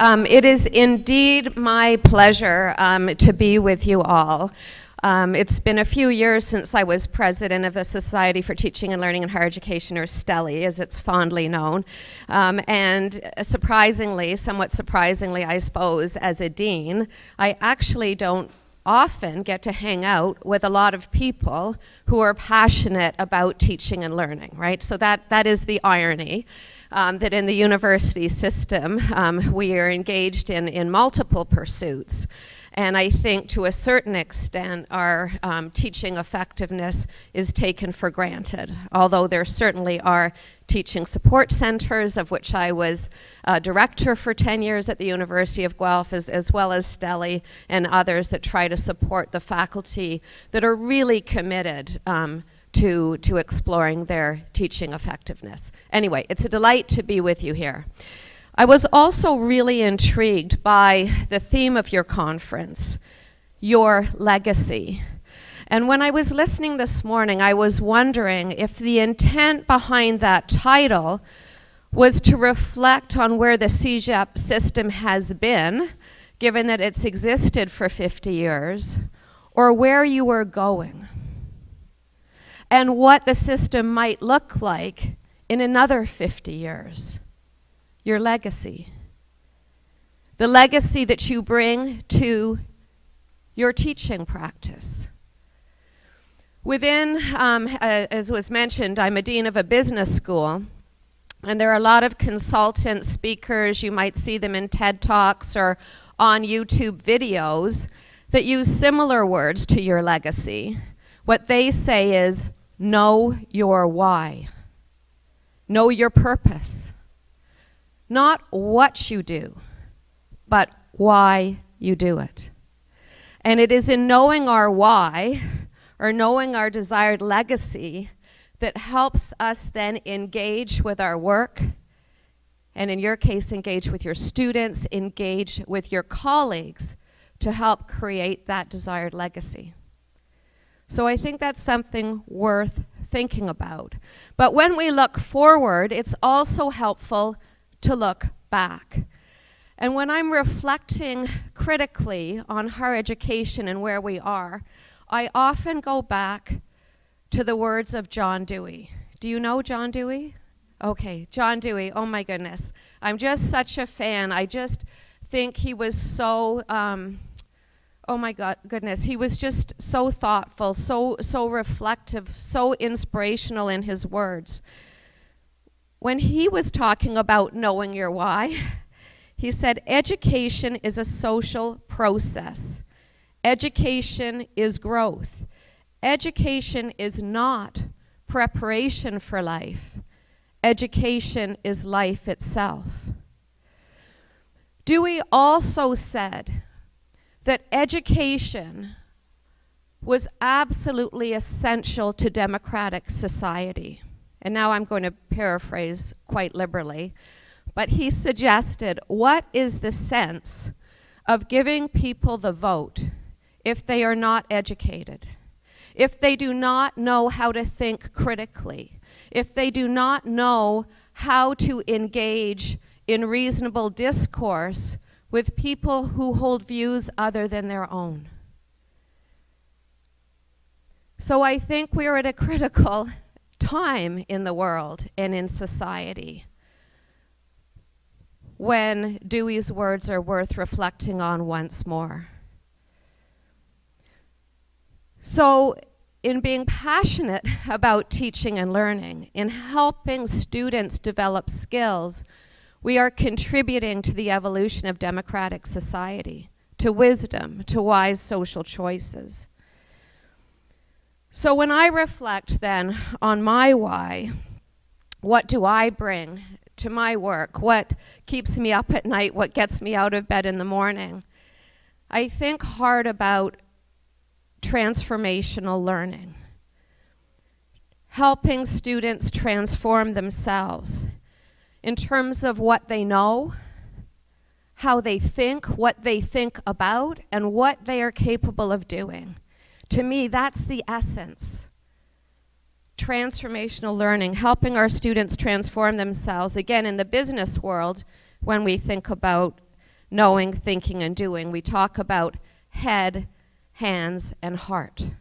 Um, it is indeed my pleasure um, to be with you all. Um, it's been a few years since I was president of the Society for Teaching and Learning in Higher Education, or STELI, as it's fondly known. Um, and surprisingly, somewhat surprisingly, I suppose, as a dean, I actually don't often get to hang out with a lot of people who are passionate about teaching and learning, right? So that, that is the irony. Um, that in the university system, um, we are engaged in, in multiple pursuits. And I think to a certain extent, our um, teaching effectiveness is taken for granted, although there certainly are teaching support centers, of which I was uh, director for 10 years at the University of Guelph, as, as well as STELI and others that try to support the faculty that are really committed um, to, to exploring their teaching effectiveness. Anyway, it's a delight to be with you here. I was also really intrigued by the theme of your conference, your legacy. And when I was listening this morning, I was wondering if the intent behind that title was to reflect on where the CEGEP system has been, given that it's existed for 50 years, or where you were going, and what the system might look like in another 50 years your legacy. The legacy that you bring to your teaching practice. Within, um, as was mentioned, I'm a dean of a business school, and there are a lot of consultant speakers, you might see them in TED Talks or on YouTube videos, that use similar words to your legacy. What they say is, know your why. Know your purpose. Not what you do, but why you do it. And it is in knowing our why, or knowing our desired legacy, that helps us then engage with our work, and in your case, engage with your students, engage with your colleagues to help create that desired legacy. So I think that's something worth thinking about. But when we look forward, it's also helpful to look back. And when I'm reflecting critically on higher education and where we are, I often go back to the words of John Dewey. Do you know John Dewey? Okay, John Dewey, oh my goodness. I'm just such a fan. I just think he was so, um, oh my God, goodness, he was just so thoughtful, so, so reflective, so inspirational in his words when he was talking about knowing your why, he said, Education is a social process. Education is growth. Education is not preparation for life. Education is life itself. Dewey also said that education was absolutely essential to democratic society. And now I'm going to paraphrase quite liberally, but he suggested what is the sense of giving people the vote if they are not educated, if they do not know how to think critically, if they do not know how to engage in reasonable discourse with people who hold views other than their own. So I think we're at a critical time in the world and in society when Dewey's words are worth reflecting on once more. So, in being passionate about teaching and learning, in helping students develop skills, we are contributing to the evolution of democratic society, to wisdom, to wise social choices. So when I reflect then on my why, what do I bring to my work? What keeps me up at night? What gets me out of bed in the morning? I think hard about transformational learning, helping students transform themselves in terms of what they know, how they think, what they think about, and what they are capable of doing. To me, that's the essence. Transformational learning, helping our students transform themselves. Again, in the business world, when we think about knowing, thinking, and doing. We talk about head, hands, and heart.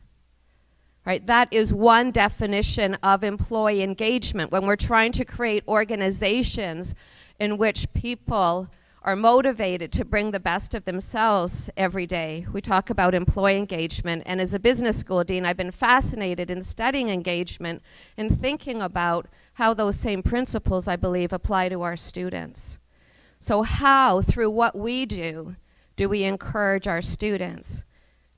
Right? That is one definition of employee engagement when we're trying to create organizations in which people are motivated to bring the best of themselves every day. We talk about employee engagement, and as a business school dean, I've been fascinated in studying engagement and thinking about how those same principles, I believe, apply to our students. So, how, through what we do, do we encourage our students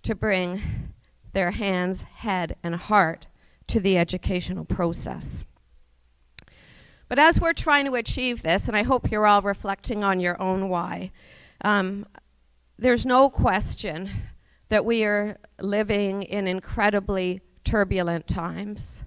to bring their hands, head, and heart to the educational process? But as we're trying to achieve this, and I hope you're all reflecting on your own why, um, there's no question that we are living in incredibly turbulent times.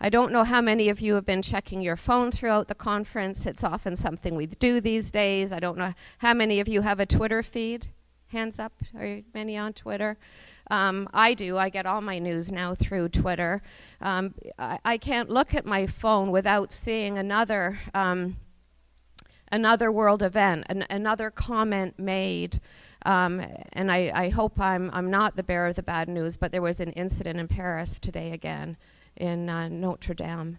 I don't know how many of you have been checking your phone throughout the conference. It's often something we do these days. I don't know how many of you have a Twitter feed. Hands up. Are many on Twitter? Um, I do. I get all my news now through Twitter. Um, I, I, can't look at my phone without seeing another um, another world event, an, another comment made. Um, and I, I, hope I'm, I'm not the bearer of the bad news, but there was an incident in Paris today again in uh, Notre Dame.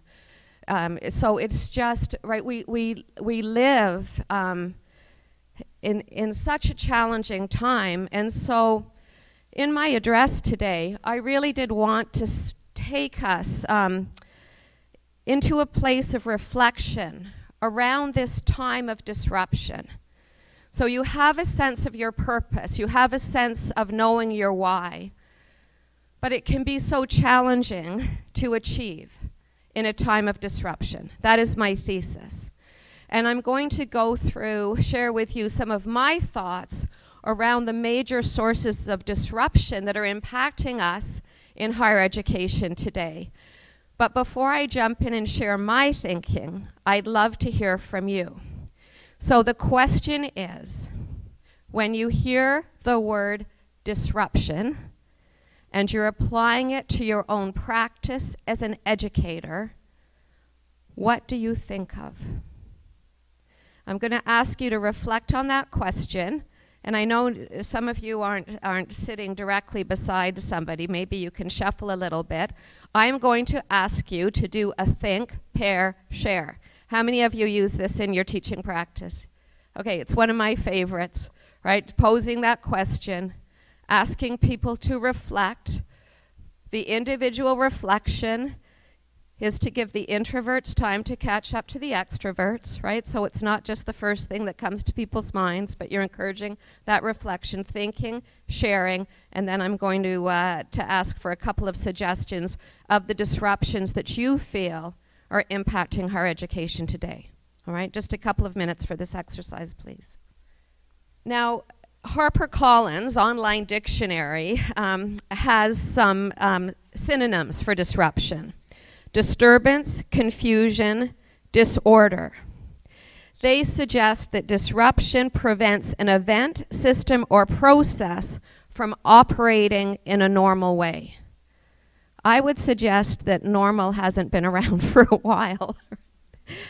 Um, so it's just right. We we we live um, in in such a challenging time, and so in my address today, I really did want to take us um, into a place of reflection around this time of disruption. So you have a sense of your purpose, you have a sense of knowing your why, but it can be so challenging to achieve in a time of disruption. That is my thesis. And I'm going to go through, share with you some of my thoughts around the major sources of disruption that are impacting us in higher education today. But before I jump in and share my thinking, I'd love to hear from you. So the question is when you hear the word disruption and you're applying it to your own practice as an educator, what do you think of? I'm going to ask you to reflect on that question and I know some of you aren't, aren't sitting directly beside somebody. Maybe you can shuffle a little bit. I'm going to ask you to do a think, pair, share. How many of you use this in your teaching practice? Okay, it's one of my favorites, right? Posing that question, asking people to reflect. The individual reflection is to give the introverts time to catch up to the extroverts, right? So it's not just the first thing that comes to people's minds, but you're encouraging that reflection, thinking, sharing, and then I'm going to, uh, to ask for a couple of suggestions of the disruptions that you feel are impacting higher education today. All right, just a couple of minutes for this exercise, please. Now, HarperCollins Online Dictionary um, has some um, synonyms for disruption disturbance, confusion, disorder. They suggest that disruption prevents an event, system, or process from operating in a normal way. I would suggest that normal hasn't been around for a while.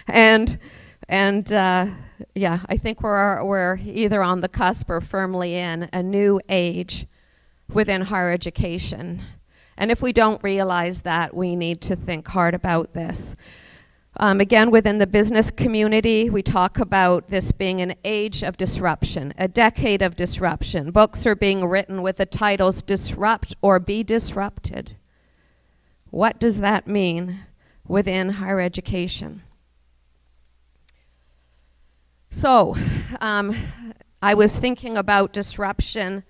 and and uh, yeah, I think we're, we're either on the cusp or firmly in a new age within higher education. And if we don't realize that, we need to think hard about this. Um, again, within the business community, we talk about this being an age of disruption, a decade of disruption. Books are being written with the titles Disrupt or Be Disrupted. What does that mean within higher education? So, um, I was thinking about disruption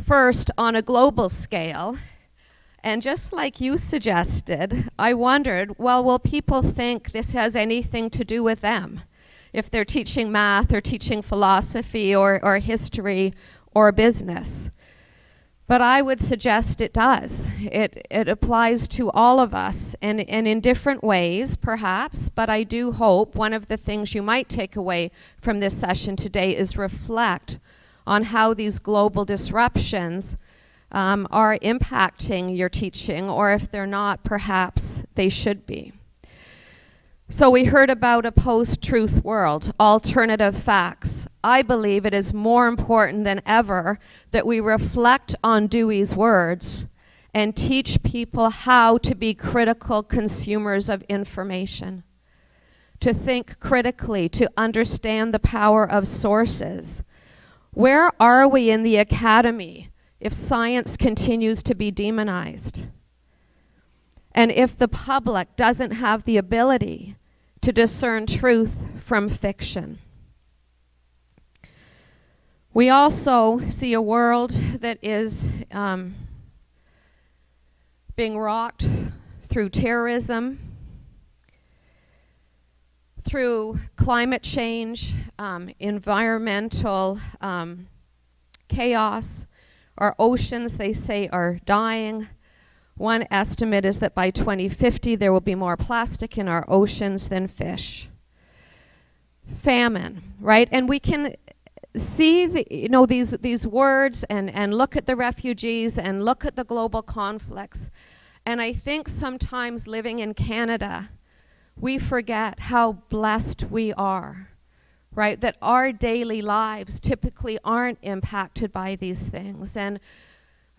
first on a global scale and just like you suggested, I wondered well, will people think this has anything to do with them? If they're teaching math or teaching philosophy or, or history or business. But I would suggest it does. It, it applies to all of us and, and in different ways, perhaps. But I do hope one of the things you might take away from this session today is reflect on how these global disruptions um, are impacting your teaching, or if they're not, perhaps they should be. So, we heard about a post truth world, alternative facts, I believe it is more important than ever that we reflect on Dewey's words and teach people how to be critical consumers of information, to think critically, to understand the power of sources. Where are we in the academy if science continues to be demonized? And if the public doesn't have the ability to discern truth from fiction? We also see a world that is um, being rocked through terrorism, through climate change, um, environmental um, chaos. Our oceans, they say, are dying. One estimate is that by 2050 there will be more plastic in our oceans than fish. Famine, right? And we can see the, you know these these words and and look at the refugees and look at the global conflicts and i think sometimes living in canada we forget how blessed we are right that our daily lives typically aren't impacted by these things and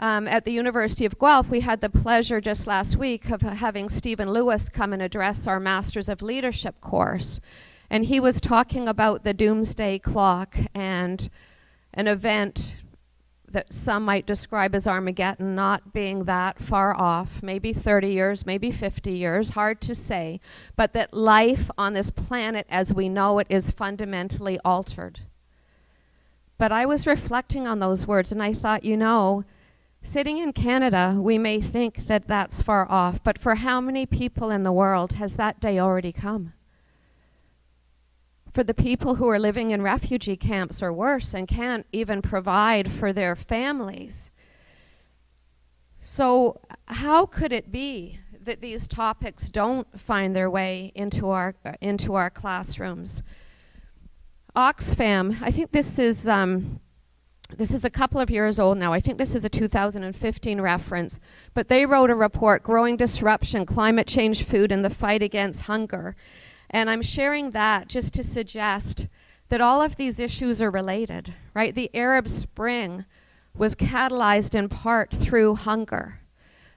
um, at the University of Guelph, we had the pleasure just last week of having Stephen Lewis come and address our Masters of Leadership course. And he was talking about the doomsday clock and an event that some might describe as Armageddon not being that far off, maybe 30 years, maybe 50 years, hard to say, but that life on this planet as we know it is fundamentally altered. But I was reflecting on those words and I thought, you know, sitting in Canada, we may think that that's far off, but for how many people in the world has that day already come? For the people who are living in refugee camps or worse and can't even provide for their families. So, how could it be that these topics don't find their way into our, uh, into our classrooms? Oxfam, I think this is, um, this is a couple of years old now. I think this is a 2015 reference. But they wrote a report, Growing Disruption, Climate Change, Food, and the Fight Against Hunger. And I'm sharing that just to suggest that all of these issues are related, right? The Arab Spring was catalyzed in part through hunger.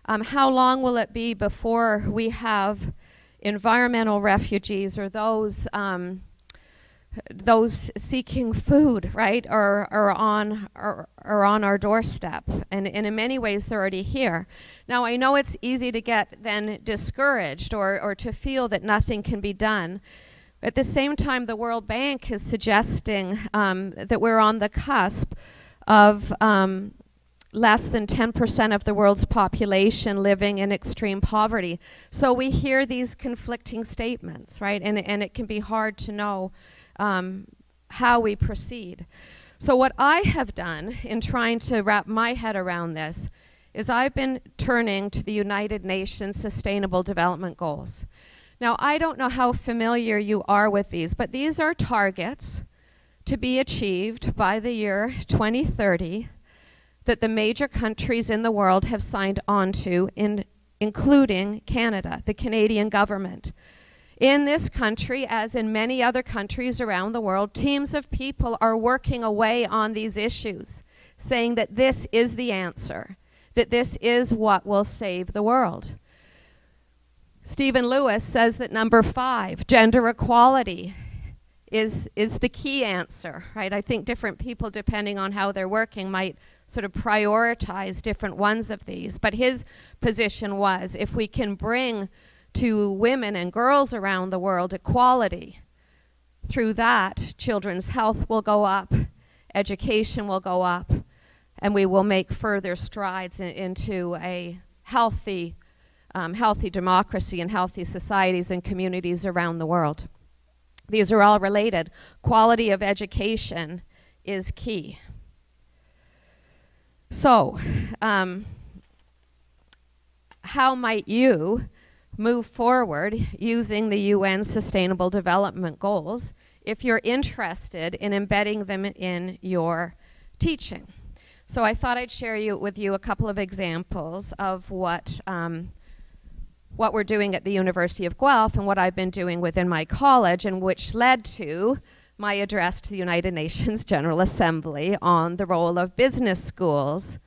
Um, how long will it be before we have environmental refugees or those um, those seeking food, right, are, are, on, are, are on our doorstep. And, and in many ways, they're already here. Now, I know it's easy to get then discouraged or, or to feel that nothing can be done. At the same time, the World Bank is suggesting um, that we're on the cusp of um, less than 10% of the world's population living in extreme poverty. So we hear these conflicting statements, right? And, and it can be hard to know um, how we proceed. So, what I have done in trying to wrap my head around this is I've been turning to the United Nations Sustainable Development Goals. Now, I don't know how familiar you are with these, but these are targets to be achieved by the year 2030 that the major countries in the world have signed on to, in, including Canada, the Canadian government. In this country, as in many other countries around the world, teams of people are working away on these issues, saying that this is the answer, that this is what will save the world. Stephen Lewis says that number five, gender equality, is, is the key answer, right? I think different people, depending on how they're working, might sort of prioritize different ones of these. But his position was if we can bring to women and girls around the world equality. Through that, children's health will go up, education will go up, and we will make further strides in, into a healthy, um, healthy democracy and healthy societies and communities around the world. These are all related. Quality of education is key. So, um, how might you move forward using the UN Sustainable Development Goals if you're interested in embedding them in your teaching. So I thought I'd share you, with you a couple of examples of what, um, what we're doing at the University of Guelph and what I've been doing within my college and which led to my address to the United Nations General Assembly on the role of business schools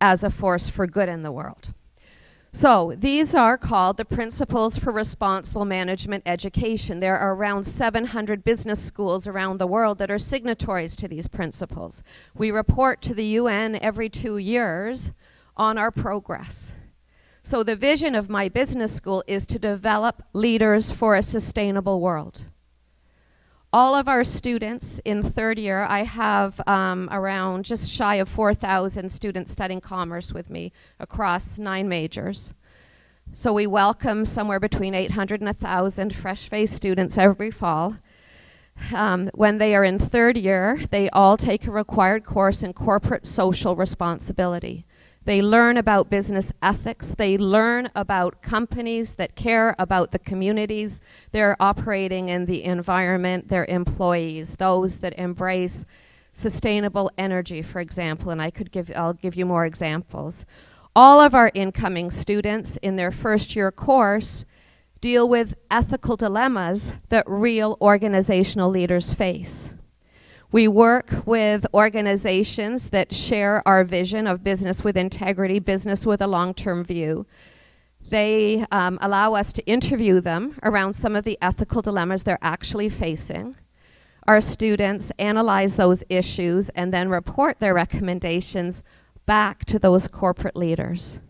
as a force for good in the world. So these are called the Principles for Responsible Management Education. There are around 700 business schools around the world that are signatories to these principles. We report to the UN every two years on our progress. So the vision of my business school is to develop leaders for a sustainable world. All of our students in third year, I have um, around just shy of 4,000 students studying commerce with me across nine majors. So we welcome somewhere between 800 and 1,000 fresh-faced students every fall. Um, when they are in third year, they all take a required course in corporate social responsibility. They learn about business ethics. They learn about companies that care about the communities they're operating in, the environment, their employees, those that embrace sustainable energy, for example, and I could give, I'll give you more examples. All of our incoming students in their first year course deal with ethical dilemmas that real organizational leaders face. We work with organizations that share our vision of business with integrity, business with a long-term view. They um, allow us to interview them around some of the ethical dilemmas they're actually facing. Our students analyze those issues and then report their recommendations back to those corporate leaders.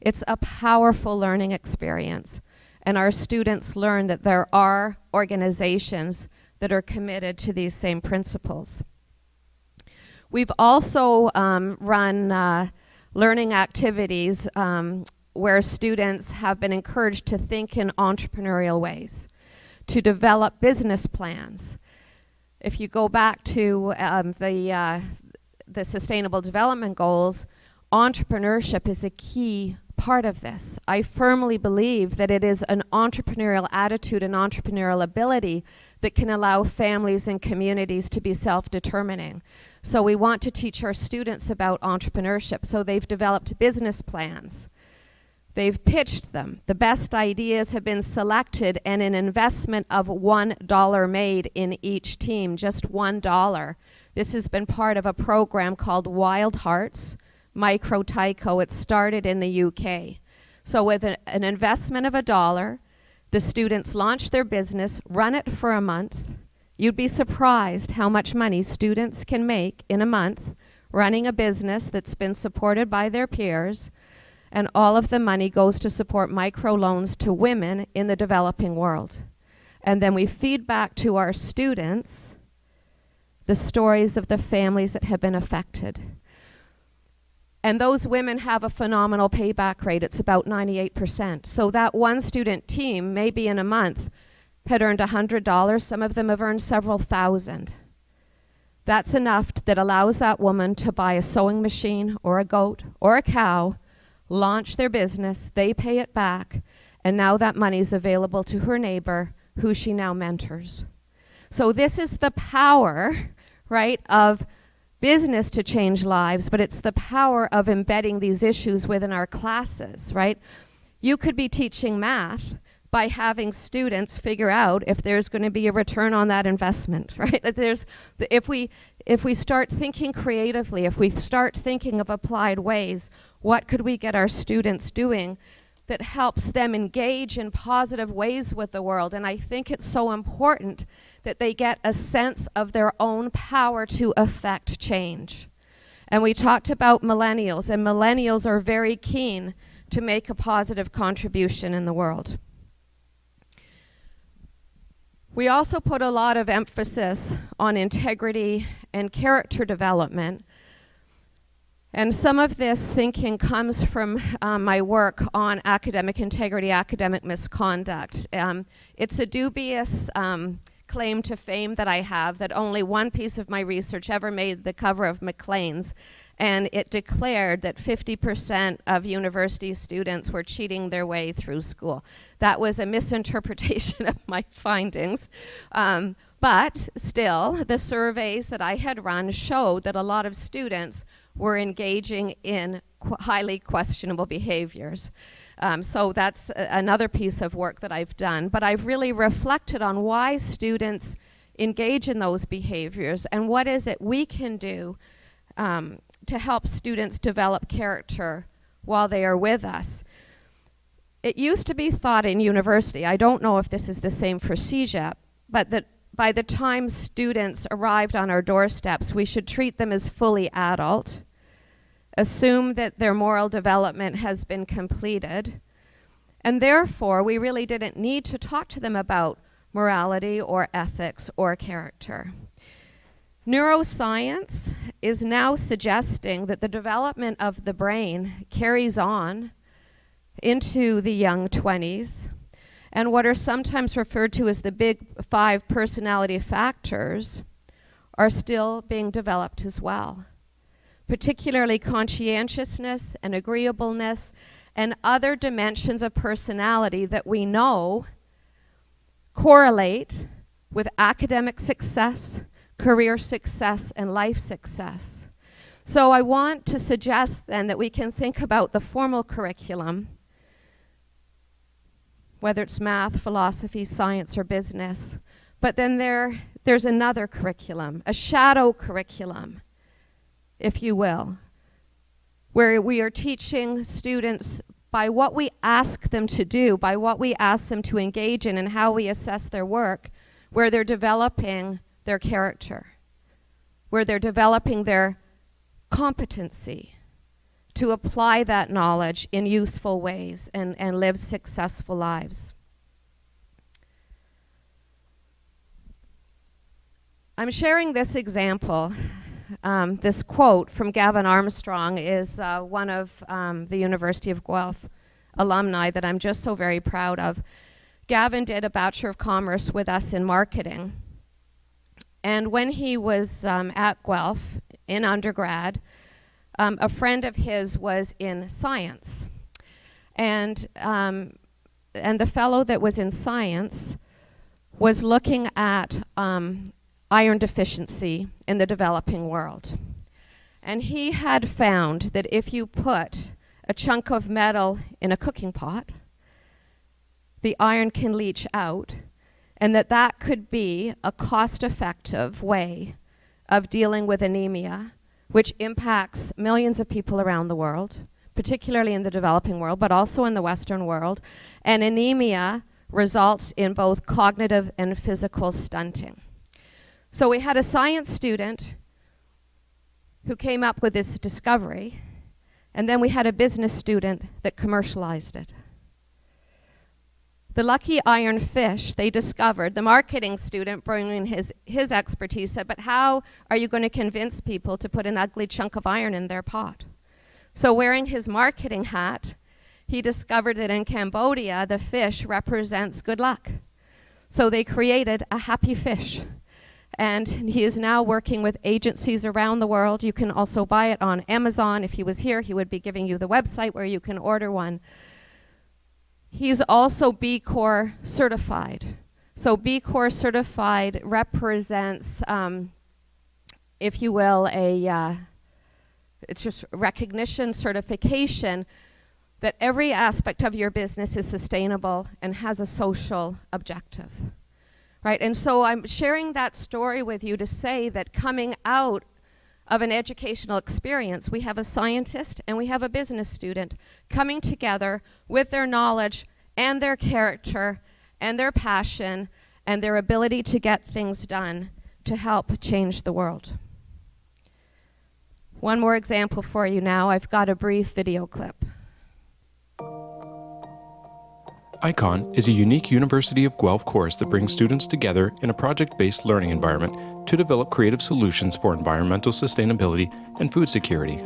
It's a powerful learning experience. And our students learn that there are organizations that are committed to these same principles. We've also um, run uh, learning activities um, where students have been encouraged to think in entrepreneurial ways, to develop business plans. If you go back to um, the, uh, the Sustainable Development Goals, entrepreneurship is a key part of this. I firmly believe that it is an entrepreneurial attitude and entrepreneurial ability that can allow families and communities to be self-determining. So we want to teach our students about entrepreneurship. So they've developed business plans. They've pitched them. The best ideas have been selected and an investment of $1 made in each team, just $1. This has been part of a program called Wild Hearts, Micro Tyco. It started in the UK. So with a, an investment of a dollar, the students launch their business, run it for a month. You'd be surprised how much money students can make in a month running a business that's been supported by their peers, and all of the money goes to support microloans to women in the developing world. And then we feed back to our students the stories of the families that have been affected. And those women have a phenomenal payback rate. It's about 98%. So that one student team, maybe in a month, had earned $100. Some of them have earned several thousand. That's enough that allows that woman to buy a sewing machine or a goat or a cow, launch their business, they pay it back, and now that money is available to her neighbor who she now mentors. So this is the power, right, of business to change lives, but it's the power of embedding these issues within our classes, right? You could be teaching math by having students figure out if there's going to be a return on that investment, right? That there's, if we, if we start thinking creatively, if we start thinking of applied ways, what could we get our students doing that helps them engage in positive ways with the world? And I think it's so important that they get a sense of their own power to affect change. And we talked about millennials, and millennials are very keen to make a positive contribution in the world. We also put a lot of emphasis on integrity and character development. And some of this thinking comes from um, my work on academic integrity, academic misconduct. Um, it's a dubious um, claim to fame that I have that only one piece of my research ever made the cover of Maclean's and it declared that 50% of university students were cheating their way through school. That was a misinterpretation of my findings. Um, but still, the surveys that I had run showed that a lot of students were engaging in qu highly questionable behaviors. Um, so that's another piece of work that I've done. But I've really reflected on why students engage in those behaviors and what is it we can do um, to help students develop character while they are with us. It used to be thought in university, I don't know if this is the same for CEGEP, but that by the time students arrived on our doorsteps, we should treat them as fully adult, assume that their moral development has been completed, and therefore we really didn't need to talk to them about morality or ethics or character. Neuroscience is now suggesting that the development of the brain carries on into the young 20s, and what are sometimes referred to as the big five personality factors are still being developed as well, particularly conscientiousness and agreeableness and other dimensions of personality that we know correlate with academic success career success and life success. So I want to suggest then that we can think about the formal curriculum, whether it's math, philosophy, science, or business, but then there, there's another curriculum, a shadow curriculum, if you will, where we are teaching students by what we ask them to do, by what we ask them to engage in, and how we assess their work, where they're developing their character, where they're developing their competency to apply that knowledge in useful ways and, and live successful lives. I'm sharing this example. Um, this quote from Gavin Armstrong is uh, one of um, the University of Guelph alumni that I'm just so very proud of. Gavin did a Bachelor of Commerce with us in marketing. And when he was um, at Guelph in undergrad, um, a friend of his was in science. And, um, and the fellow that was in science was looking at um, iron deficiency in the developing world. And he had found that if you put a chunk of metal in a cooking pot, the iron can leach out and that that could be a cost-effective way of dealing with anemia, which impacts millions of people around the world, particularly in the developing world, but also in the Western world. And anemia results in both cognitive and physical stunting. So we had a science student who came up with this discovery, and then we had a business student that commercialized it. The lucky iron fish they discovered, the marketing student bringing his, his expertise said, but how are you going to convince people to put an ugly chunk of iron in their pot? So wearing his marketing hat, he discovered that in Cambodia, the fish represents good luck. So they created a happy fish. And he is now working with agencies around the world. You can also buy it on Amazon. If he was here, he would be giving you the website where you can order one. He's also B Corp certified. So B Corp certified represents, um, if you will, a uh, it's just recognition, certification that every aspect of your business is sustainable and has a social objective. Right? And so I'm sharing that story with you to say that coming out of an educational experience, we have a scientist and we have a business student coming together with their knowledge and their character and their passion and their ability to get things done to help change the world. One more example for you now. I've got a brief video clip. ICON is a unique University of Guelph course that brings students together in a project based learning environment to develop creative solutions for environmental sustainability and food security.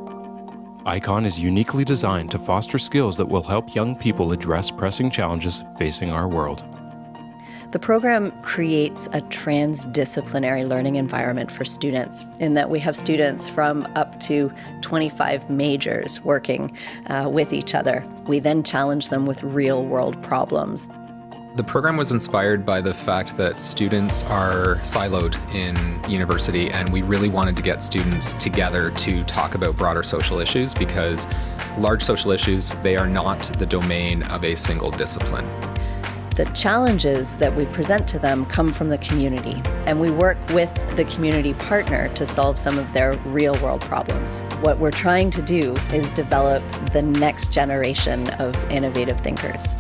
ICON is uniquely designed to foster skills that will help young people address pressing challenges facing our world. The program creates a transdisciplinary learning environment for students, in that we have students from up to 25 majors working uh, with each other. We then challenge them with real world problems. The program was inspired by the fact that students are siloed in university, and we really wanted to get students together to talk about broader social issues because large social issues, they are not the domain of a single discipline. The challenges that we present to them come from the community, and we work with the community partner to solve some of their real world problems. What we're trying to do is develop the next generation of innovative thinkers.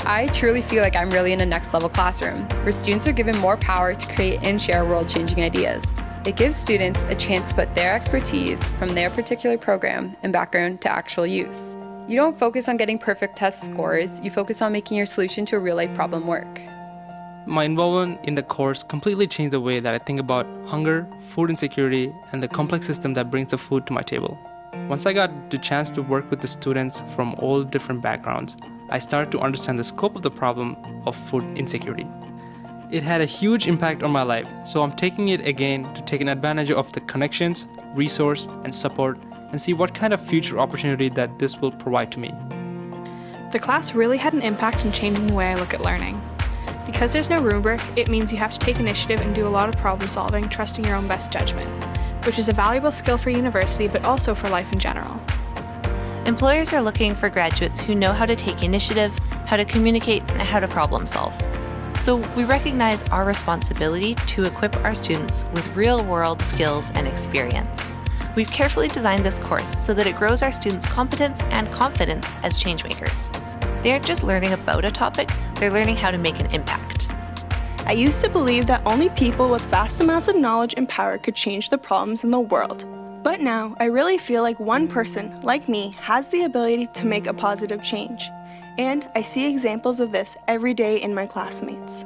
I truly feel like I'm really in a next level classroom where students are given more power to create and share world changing ideas. It gives students a chance to put their expertise from their particular program and background to actual use. You don't focus on getting perfect test scores, you focus on making your solution to a real life problem work. My involvement in the course completely changed the way that I think about hunger, food insecurity, and the complex system that brings the food to my table. Once I got the chance to work with the students from all different backgrounds, I started to understand the scope of the problem of food insecurity. It had a huge impact on my life, so I'm taking it again to take an advantage of the connections, resource, and support and see what kind of future opportunity that this will provide to me. The class really had an impact in changing the way I look at learning. Because there's no rubric, it means you have to take initiative and do a lot of problem solving, trusting your own best judgment, which is a valuable skill for university but also for life in general. Employers are looking for graduates who know how to take initiative, how to communicate, and how to problem solve. So we recognize our responsibility to equip our students with real world skills and experience. We've carefully designed this course so that it grows our students' competence and confidence as changemakers. They aren't just learning about a topic, they're learning how to make an impact. I used to believe that only people with vast amounts of knowledge and power could change the problems in the world. But now, I really feel like one person, like me, has the ability to make a positive change. And I see examples of this every day in my classmates.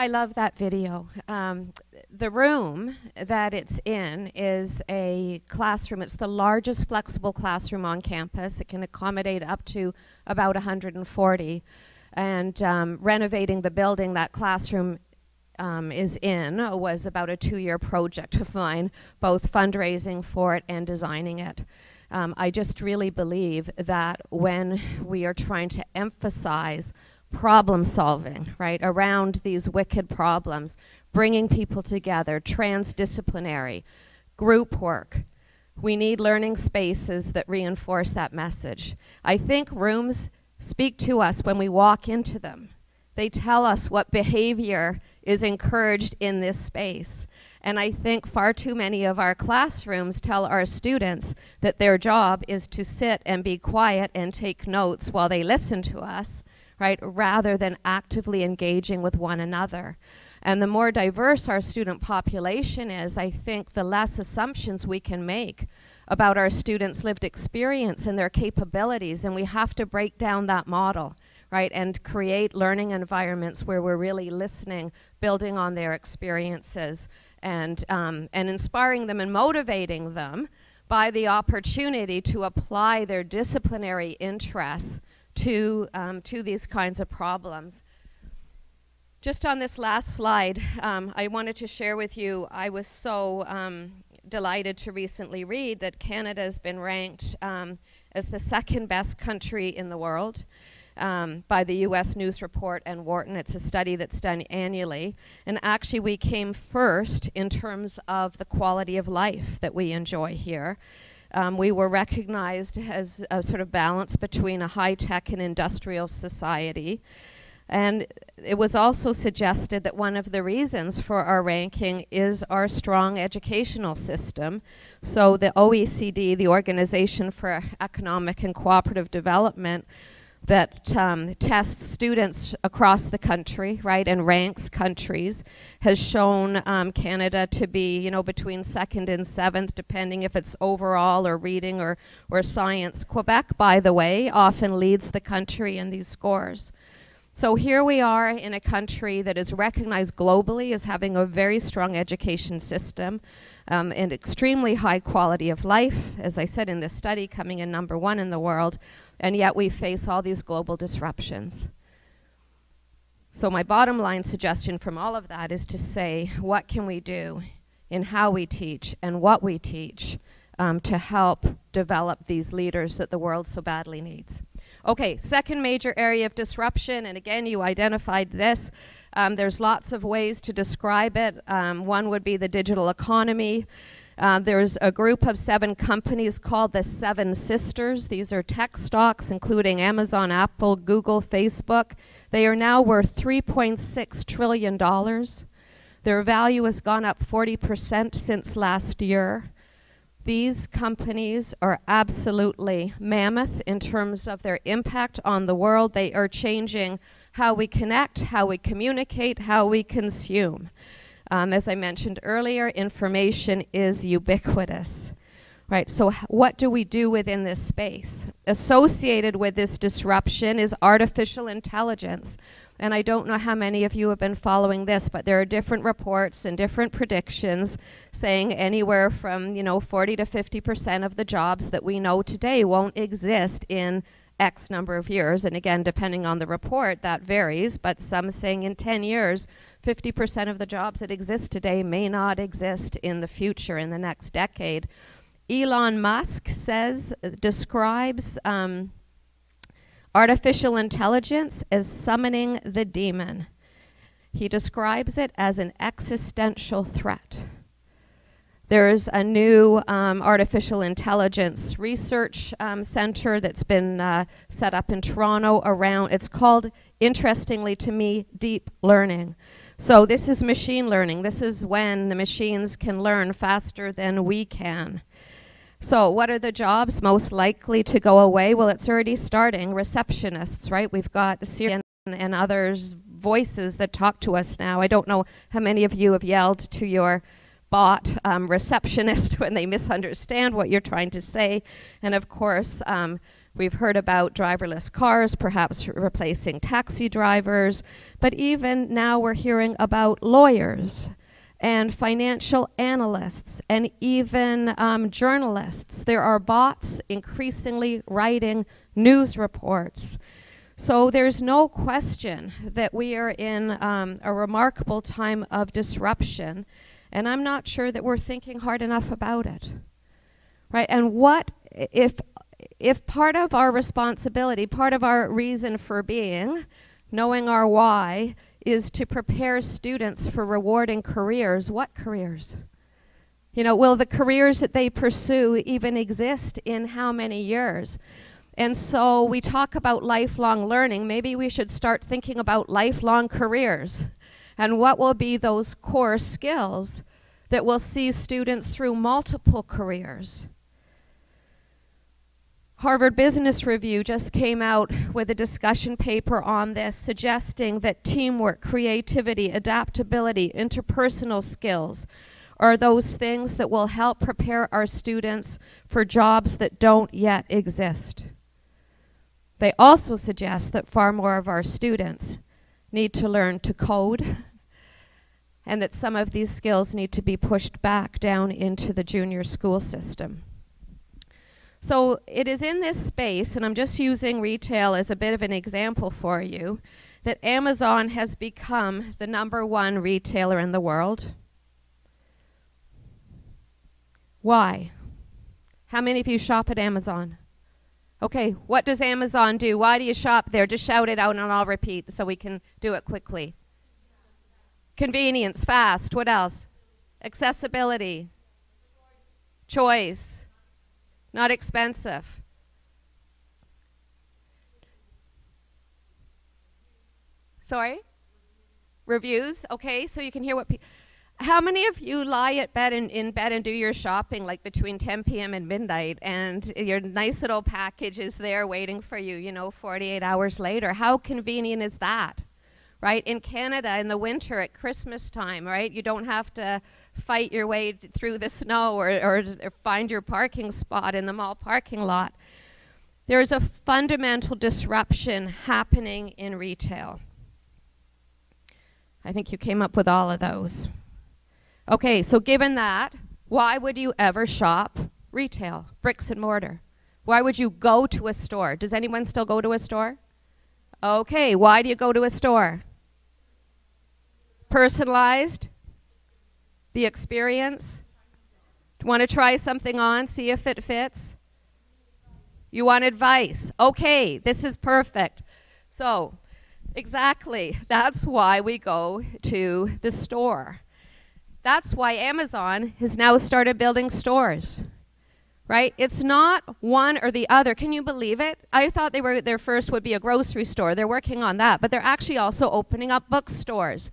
I love that video. Um, the room that it's in is a classroom. It's the largest flexible classroom on campus. It can accommodate up to about 140. And um, renovating the building that classroom um, is in was about a two year project of mine, both fundraising for it and designing it. Um, I just really believe that when we are trying to emphasize problem solving, right, around these wicked problems, bringing people together, transdisciplinary, group work. We need learning spaces that reinforce that message. I think rooms speak to us when we walk into them. They tell us what behavior is encouraged in this space. And I think far too many of our classrooms tell our students that their job is to sit and be quiet and take notes while they listen to us right, rather than actively engaging with one another. And the more diverse our student population is, I think the less assumptions we can make about our students' lived experience and their capabilities. And we have to break down that model, right, and create learning environments where we're really listening, building on their experiences, and, um, and inspiring them and motivating them by the opportunity to apply their disciplinary interests to, um, to these kinds of problems. Just on this last slide, um, I wanted to share with you, I was so um, delighted to recently read that Canada has been ranked um, as the second best country in the world. Um, by the US News Report and Wharton. It's a study that's done annually. And actually, we came first in terms of the quality of life that we enjoy here. Um, we were recognized as a sort of balance between a high tech and industrial society. And it was also suggested that one of the reasons for our ranking is our strong educational system. So, the OECD, the Organization for Economic and Cooperative Development, that um, tests students across the country, right, and ranks countries, has shown um, Canada to be, you know, between second and seventh, depending if it's overall or reading or, or science. Quebec, by the way, often leads the country in these scores. So here we are in a country that is recognized globally as having a very strong education system um, and extremely high quality of life, as I said in this study, coming in number one in the world and yet we face all these global disruptions. So, my bottom line suggestion from all of that is to say, what can we do in how we teach and what we teach um, to help develop these leaders that the world so badly needs? Okay, second major area of disruption, and again, you identified this. Um, there's lots of ways to describe it. Um, one would be the digital economy. Uh, there's a group of seven companies called the Seven Sisters. These are tech stocks, including Amazon, Apple, Google, Facebook. They are now worth $3.6 trillion. Their value has gone up 40% since last year. These companies are absolutely mammoth in terms of their impact on the world. They are changing how we connect, how we communicate, how we consume. Um, as I mentioned earlier, information is ubiquitous. Right, so what do we do within this space? Associated with this disruption is artificial intelligence. And I don't know how many of you have been following this, but there are different reports and different predictions saying anywhere from, you know, 40 to 50% of the jobs that we know today won't exist in X number of years. And again, depending on the report, that varies, but some saying in 10 years, 50% of the jobs that exist today may not exist in the future, in the next decade. Elon Musk says, describes um, artificial intelligence as summoning the demon. He describes it as an existential threat. There's a new um, artificial intelligence research um, center that's been uh, set up in Toronto around, it's called, interestingly to me, deep learning. So this is machine learning. This is when the machines can learn faster than we can. So what are the jobs most likely to go away? Well, it's already starting. Receptionists, right? We've got Siri and, and others voices that talk to us now. I don't know how many of you have yelled to your bot um, receptionist when they misunderstand what you're trying to say. And of course, um, we've heard about driverless cars, perhaps replacing taxi drivers. But even now we're hearing about lawyers and financial analysts and even um, journalists. There are bots increasingly writing news reports. So there's no question that we are in um, a remarkable time of disruption. And I'm not sure that we're thinking hard enough about it. Right? And what if if part of our responsibility, part of our reason for being, knowing our why, is to prepare students for rewarding careers, what careers? You know, will the careers that they pursue even exist in how many years? And so we talk about lifelong learning. Maybe we should start thinking about lifelong careers and what will be those core skills that will see students through multiple careers. Harvard Business Review just came out with a discussion paper on this, suggesting that teamwork, creativity, adaptability, interpersonal skills are those things that will help prepare our students for jobs that don't yet exist. They also suggest that far more of our students need to learn to code and that some of these skills need to be pushed back down into the junior school system. So it is in this space, and I'm just using retail as a bit of an example for you, that Amazon has become the number one retailer in the world. Why? How many of you shop at Amazon? Okay, what does Amazon do? Why do you shop there? Just shout it out and I'll repeat so we can do it quickly. Convenience, fast. What else? Accessibility. Choice. Not expensive. Sorry? Reviews? Okay, so you can hear what people. How many of you lie at bed and in bed and do your shopping like between 10 p.m. and midnight and your nice little package is there waiting for you, you know, 48 hours later? How convenient is that? Right? In Canada, in the winter at Christmas time, right? You don't have to fight your way through the snow or, or, or find your parking spot in the mall parking lot. There is a fundamental disruption happening in retail. I think you came up with all of those. Okay, so given that, why would you ever shop retail, bricks and mortar? Why would you go to a store? Does anyone still go to a store? Okay, why do you go to a store? Personalized? The experience? Want to try something on, see if it fits? You want advice? Okay, this is perfect. So, exactly, that's why we go to the store. That's why Amazon has now started building stores. Right? It's not one or the other. Can you believe it? I thought they were their first would be a grocery store. They're working on that, but they're actually also opening up bookstores.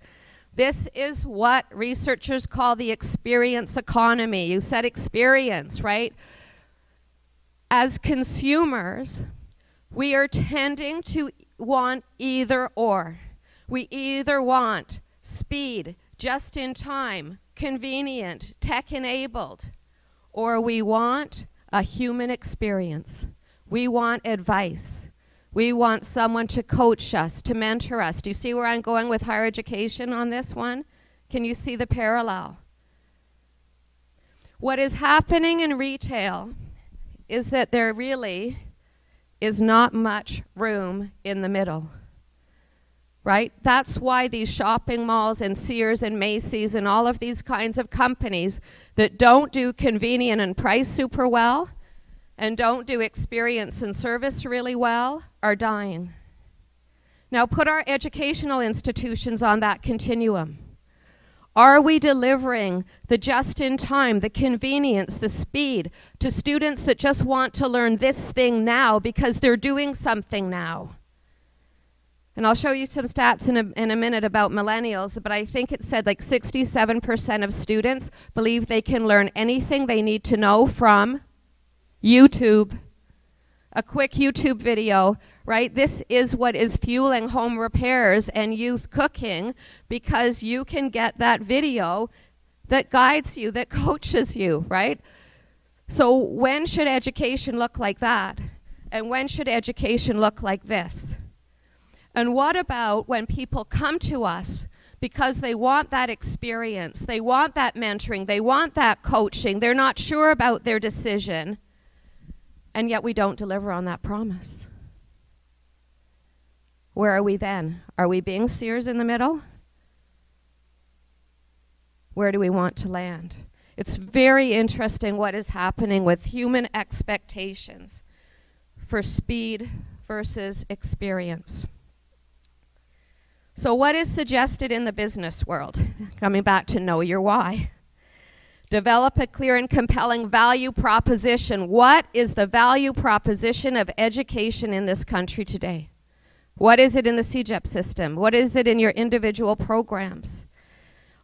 This is what researchers call the experience economy. You said experience, right? As consumers, we are tending to want either or. We either want speed, just in time, convenient, tech enabled, or we want a human experience. We want advice. We want someone to coach us, to mentor us. Do you see where I'm going with higher education on this one? Can you see the parallel? What is happening in retail is that there really is not much room in the middle. Right? That's why these shopping malls and Sears and Macy's and all of these kinds of companies that don't do convenient and price super well and don't do experience and service really well are dying. Now put our educational institutions on that continuum. Are we delivering the just in time, the convenience, the speed to students that just want to learn this thing now because they're doing something now? And I'll show you some stats in a, in a minute about millennials, but I think it said like 67% of students believe they can learn anything they need to know from YouTube. A quick YouTube video right? This is what is fueling home repairs and youth cooking because you can get that video that guides you, that coaches you, right? So when should education look like that? And when should education look like this? And what about when people come to us because they want that experience, they want that mentoring, they want that coaching, they're not sure about their decision, and yet we don't deliver on that promise? Where are we then? Are we being Sears in the middle? Where do we want to land? It's very interesting what is happening with human expectations for speed versus experience. So, what is suggested in the business world? Coming back to know your why. Develop a clear and compelling value proposition. What is the value proposition of education in this country today? What is it in the CEGEP system? What is it in your individual programs?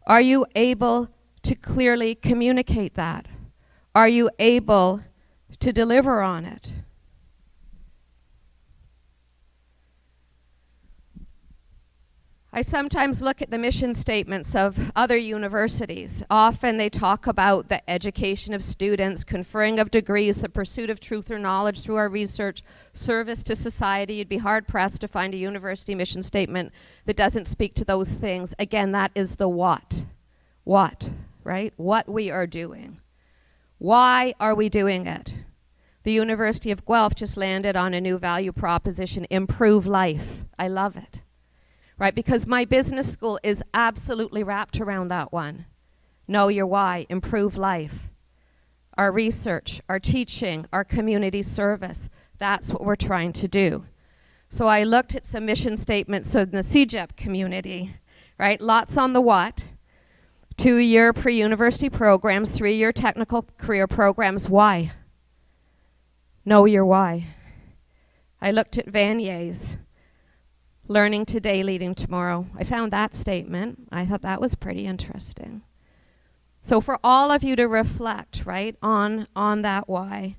Are you able to clearly communicate that? Are you able to deliver on it? I sometimes look at the mission statements of other universities. Often they talk about the education of students, conferring of degrees, the pursuit of truth or knowledge through our research, service to society. You'd be hard pressed to find a university mission statement that doesn't speak to those things. Again, that is the what. What, right? What we are doing. Why are we doing it? The University of Guelph just landed on a new value proposition improve life. I love it right? Because my business school is absolutely wrapped around that one. Know your why, improve life. Our research, our teaching, our community service, that's what we're trying to do. So I looked at some mission statements in the CEGEP community, right? Lots on the what. Two-year pre-university programs, three-year technical career programs. Why? Know your why. I looked at Vanier's learning today, leading tomorrow. I found that statement. I thought that was pretty interesting. So for all of you to reflect, right, on, on that why.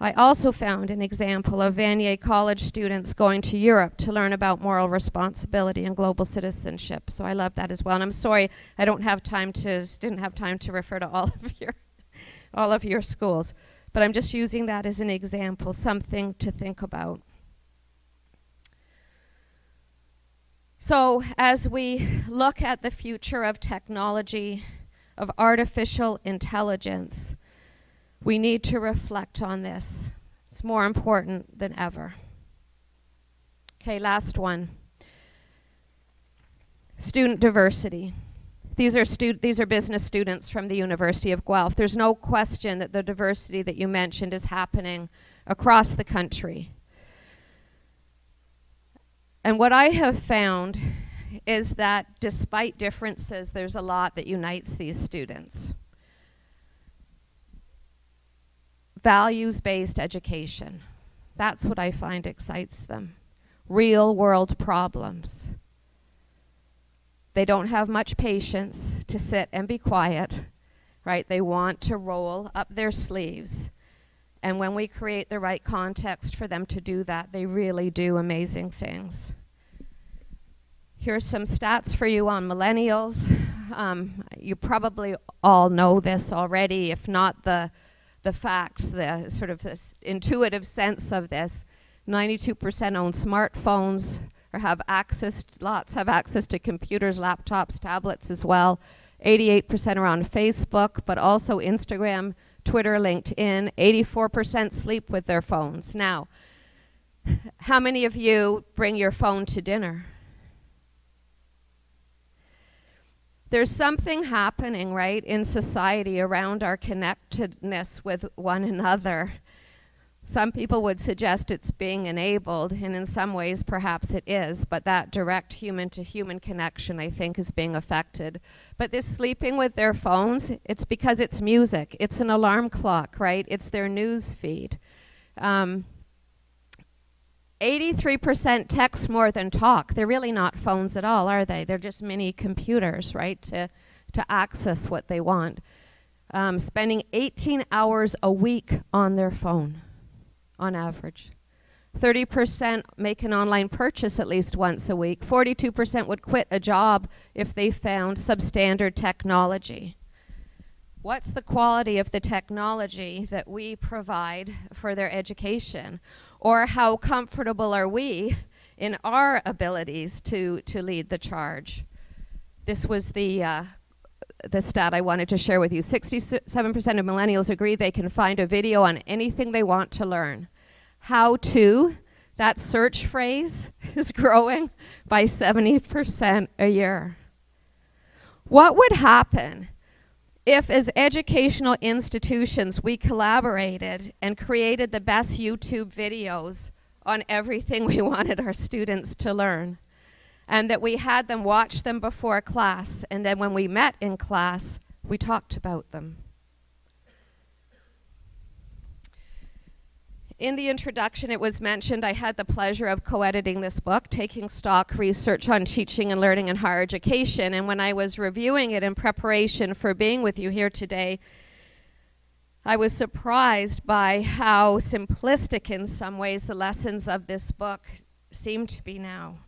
I also found an example of Vanier College students going to Europe to learn about moral responsibility and global citizenship. So I love that as well. And I'm sorry I don't have time to didn't have time to refer to all of your all of your schools, but I'm just using that as an example, something to think about. So, as we look at the future of technology, of artificial intelligence, we need to reflect on this. It's more important than ever. Okay, last one. Student diversity. These are, stu- these are business students from the University of Guelph. There's no question that the diversity that you mentioned is happening across the country. And what I have found is that despite differences, there's a lot that unites these students. Values based education. That's what I find excites them. Real world problems. They don't have much patience to sit and be quiet, right? They want to roll up their sleeves. And when we create the right context for them to do that, they really do amazing things. Here's some stats for you on millennials. Um, you probably all know this already, if not the, the facts, the sort of intuitive sense of this. 92% own smartphones or have access, lots have access to computers, laptops, tablets as well. 88% are on Facebook, but also Instagram, Twitter, LinkedIn. 84% sleep with their phones. Now, how many of you bring your phone to dinner? there's something happening, right, in society around our connectedness with one another. Some people would suggest it's being enabled, and in some ways, perhaps it is, but that direct human to human connection, I think, is being affected. But this sleeping with their phones, it's because it's music, it's an alarm clock, right? It's their news feed. Um, 83% text more than talk. They're really not phones at all, are they? They're just mini computers, right, to, to access what they want. Um, spending 18 hours a week on their phone, on average. 30% make an online purchase at least once a week. 42% would quit a job if they found substandard technology. What's the quality of the technology that we provide for their education? Or how comfortable are we in our abilities to, to lead the charge? This was the, uh, the stat I wanted to share with you. 67% of millennials agree they can find a video on anything they want to learn. How to, that search phrase is growing by 70% a year. What would happen if as educational institutions we collaborated and created the best YouTube videos on everything we wanted our students to learn, and that we had them watch them before class, and then when we met in class, we talked about them. in the introduction, it was mentioned I had the pleasure of co editing this book, taking stock research on teaching and learning in higher education. And when I was reviewing it in preparation for being with you here today, I was surprised by how simplistic, in some ways, the lessons of this book seem to be now,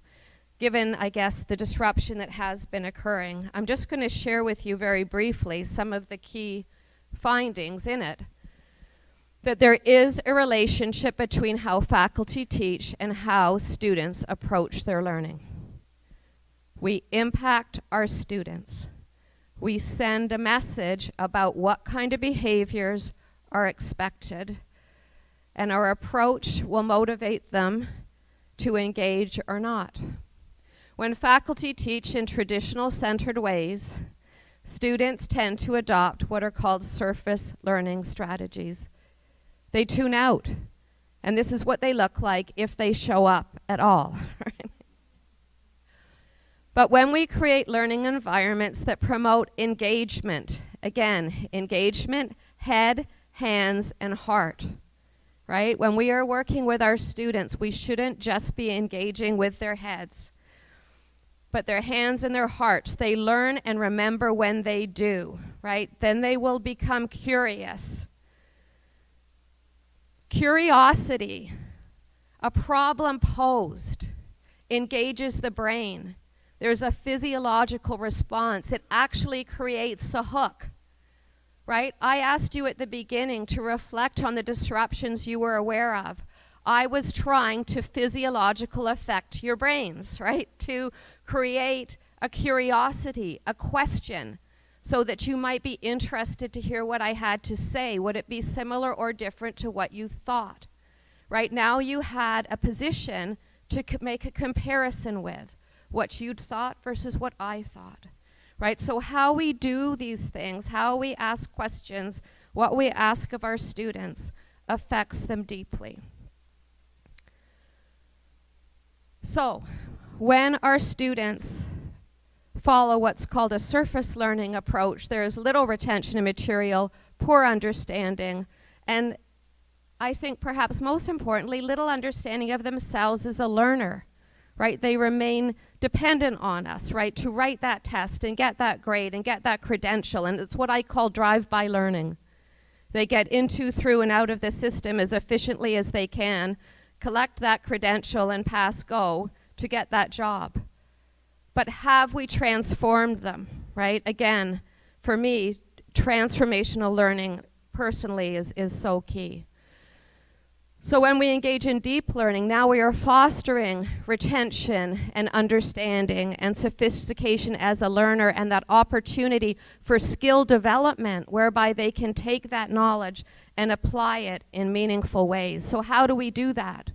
given, I guess, the disruption that has been occurring. I'm just going to share with you very briefly some of the key findings in it that there is a relationship between how faculty teach and how students approach their learning. We impact our students. We send a message about what kind of behaviors are expected, and our approach will motivate them to engage or not. When faculty teach in traditional centered ways, students tend to adopt what are called surface learning strategies. They tune out. And this is what they look like if they show up at all. But when we create learning environments that promote engagement, again, engagement, head, hands, and heart, right? When we are working with our students, we shouldn't just be engaging with their heads, but their hands and their hearts. They learn and remember when they do, right? Then they will become curious Curiosity, a problem posed, engages the brain. There's a physiological response. It actually creates a hook, right? I asked you at the beginning to reflect on the disruptions you were aware of. I was trying to physiological affect your brains, right? To create a curiosity, a question, so that you might be interested to hear what I had to say. Would it be similar or different to what you thought? Right now, you had a position to make a comparison with what you'd thought versus what I thought. Right? So, how we do these things, how we ask questions, what we ask of our students affects them deeply. So, when our students follow what's called a surface learning approach. There is little retention of material, poor understanding, and I think perhaps most importantly, little understanding of themselves as a learner, right? They remain dependent on us, right, to write that test and get that grade and get that credential, and it's what I call drive by learning. They get into, through, and out of the system as efficiently as they can, collect that credential, and pass go to get that job. But have we transformed them, right? Again, for me, transformational learning personally is, is so key. So when we engage in deep learning, now we are fostering retention and understanding and sophistication as a learner and that opportunity for skill development whereby they can take that knowledge and apply it in meaningful ways. So how do we do that?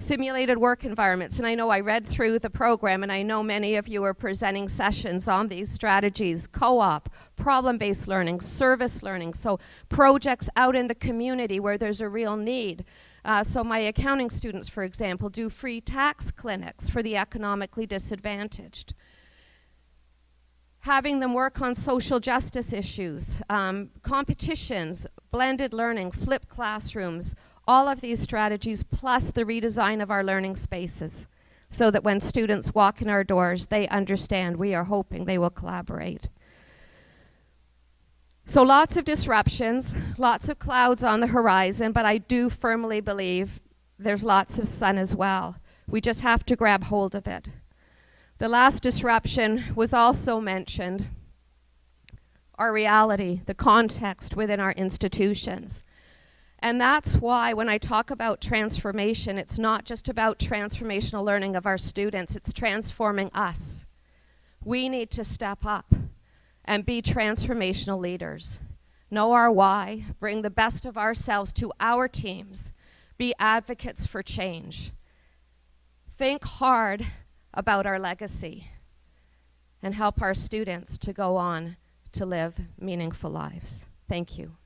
Simulated work environments, and I know I read through the program and I know many of you are presenting sessions on these strategies, co-op, problem-based learning, service learning, so projects out in the community where there's a real need. Uh, so my accounting students, for example, do free tax clinics for the economically disadvantaged. Having them work on social justice issues, um, competitions, blended learning, flipped classrooms, all of these strategies plus the redesign of our learning spaces so that when students walk in our doors, they understand we are hoping they will collaborate. So lots of disruptions, lots of clouds on the horizon, but I do firmly believe there's lots of sun as well. We just have to grab hold of it. The last disruption was also mentioned, our reality, the context within our institutions. And that's why when I talk about transformation, it's not just about transformational learning of our students, it's transforming us. We need to step up and be transformational leaders. Know our why, bring the best of ourselves to our teams, be advocates for change. Think hard about our legacy and help our students to go on to live meaningful lives. Thank you.